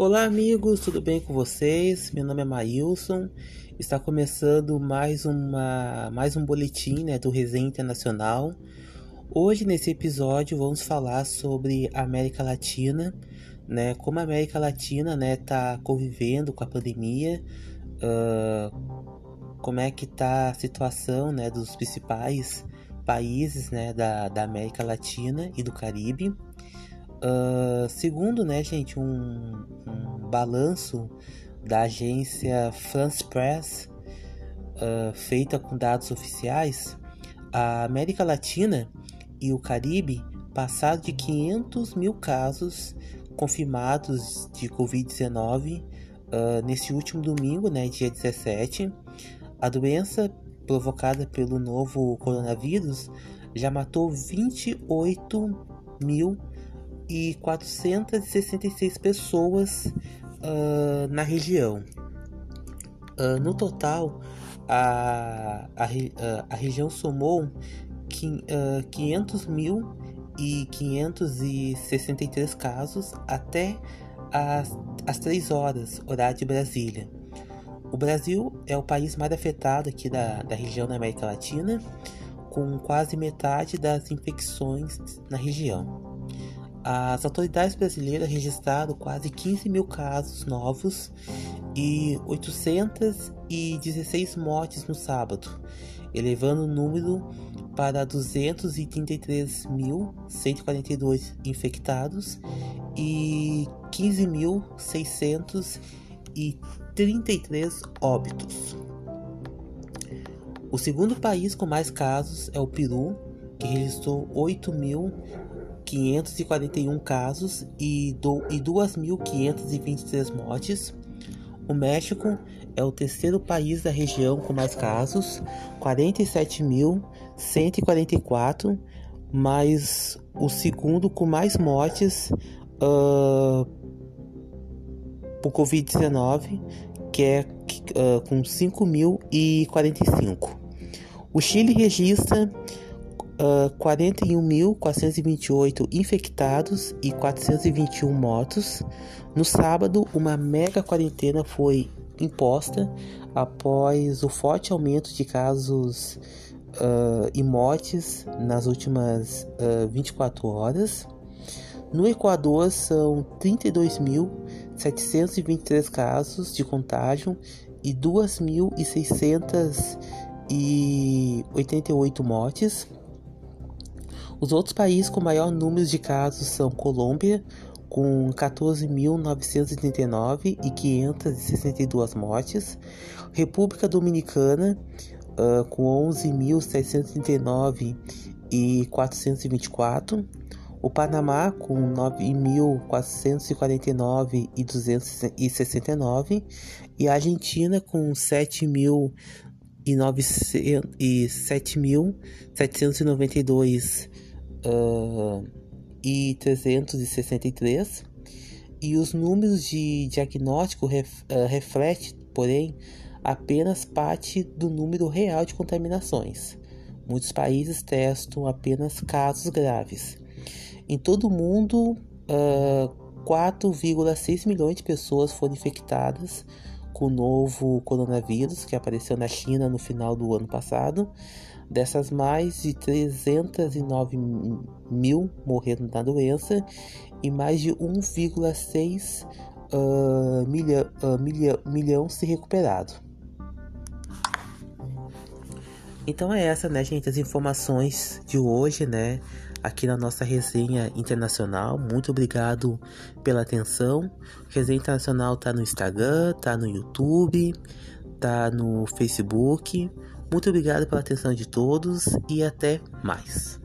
Olá, amigos, tudo bem com vocês? Meu nome é Maílson. Está começando mais, uma, mais um boletim né, do Resenha Internacional. Hoje, nesse episódio, vamos falar sobre a América Latina, né, como a América Latina está né, tá convivendo com a pandemia, uh, como é que está a situação né, dos principais países né, da, da América Latina e do Caribe. Uh, segundo, né, gente, um, um, balanço da agência France Press, uh, feita com dados oficiais, a América Latina e o Caribe passaram de 500 mil casos confirmados de Covid-19 uh, nesse último domingo, né, dia 17. A doença provocada pelo novo coronavírus já matou 28 mil e 466 pessoas uh, na região. Uh, no total, a, a, a região somou uh, 500 mil e 563 casos até as, as 3 horas, horário de Brasília. O Brasil é o país mais afetado aqui da, da região da América Latina, com quase metade das infecções na região. As autoridades brasileiras registraram quase 15 mil casos novos e 816 mortes no sábado, elevando o número para 233.142 infectados e 15.633 óbitos. O segundo país com mais casos é o Peru, que registrou 8.000 541 casos e, e 2.523 mortes. O México é o terceiro país da região com mais casos, 47.144, mas o segundo com mais mortes uh, por Covid-19, que é uh, com 5.045. O Chile registra uh, 41.428 infectados e 421 mortos. No sábado, uma mega quarentena foi imposta após o forte aumento de casos uh, e mortes nas últimas uh, 24 horas. No Equador, são 32.723 casos de contágio e 2.688 mortes. Os outros países com maior número de casos são Colômbia, com 14.939 e 562 mortes, República Dominicana, uh, com 11.739 e 424, o Panamá com 9.449 e 269 e a Argentina com 7.000 e 7.792 uh, e 363 e os números de diagnóstico ref, uh, refletem, porém, apenas parte do número real de contaminações. Muitos países testam apenas casos graves. Em todo o mundo, uh, 4,6 milhões de pessoas foram infectadas com o novo coronavírus que apareceu na China no final do ano passado. Dessas, mais de 309 mil morreram da doença e mais de 1,6 uh, milha, uh, milha, milhão se recuperaram. Então é essa, né, gente, as informações de hoje, né, aqui na nossa resenha internacional. Muito obrigado pela atenção. Resenha internacional tá no Instagram, tá no YouTube, tá no Facebook. Muito obrigado pela atenção de todos e até mais.